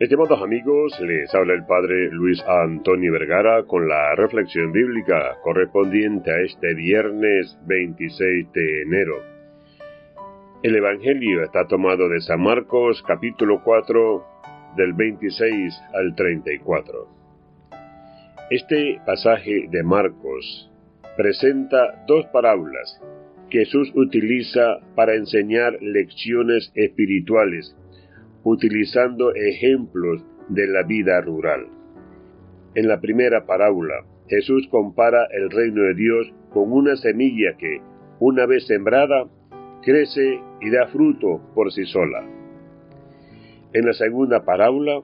Estimados amigos, les habla el Padre Luis Antonio Vergara con la reflexión bíblica correspondiente a este viernes 26 de enero. El Evangelio está tomado de San Marcos capítulo 4 del 26 al 34. Este pasaje de Marcos presenta dos parábolas que Jesús utiliza para enseñar lecciones espirituales utilizando ejemplos de la vida rural. En la primera parábola, Jesús compara el reino de Dios con una semilla que, una vez sembrada, crece y da fruto por sí sola. En la segunda parábola,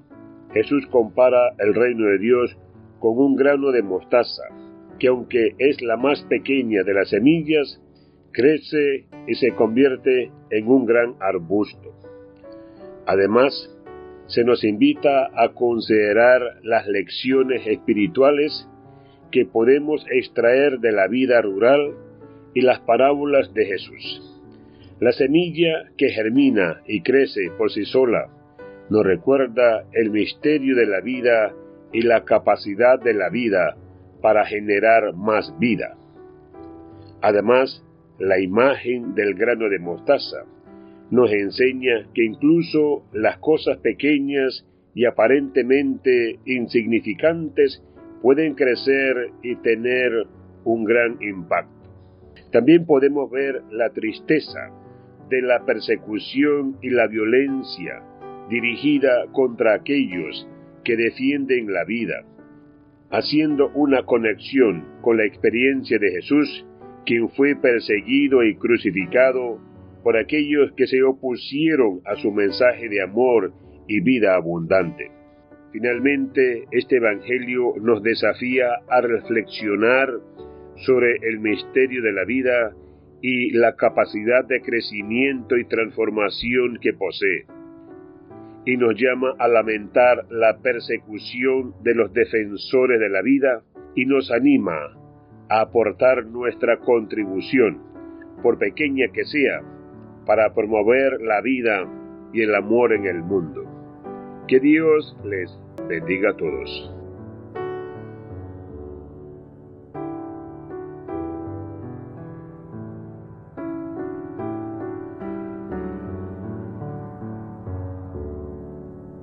Jesús compara el reino de Dios con un grano de mostaza, que aunque es la más pequeña de las semillas, crece y se convierte en un gran arbusto. Además, se nos invita a considerar las lecciones espirituales que podemos extraer de la vida rural y las parábolas de Jesús. La semilla que germina y crece por sí sola nos recuerda el misterio de la vida y la capacidad de la vida para generar más vida. Además, la imagen del grano de mostaza nos enseña que incluso las cosas pequeñas y aparentemente insignificantes pueden crecer y tener un gran impacto. También podemos ver la tristeza de la persecución y la violencia dirigida contra aquellos que defienden la vida, haciendo una conexión con la experiencia de Jesús, quien fue perseguido y crucificado por aquellos que se opusieron a su mensaje de amor y vida abundante. Finalmente, este Evangelio nos desafía a reflexionar sobre el misterio de la vida y la capacidad de crecimiento y transformación que posee, y nos llama a lamentar la persecución de los defensores de la vida y nos anima a aportar nuestra contribución, por pequeña que sea, para promover la vida y el amor en el mundo. Que Dios les bendiga a todos.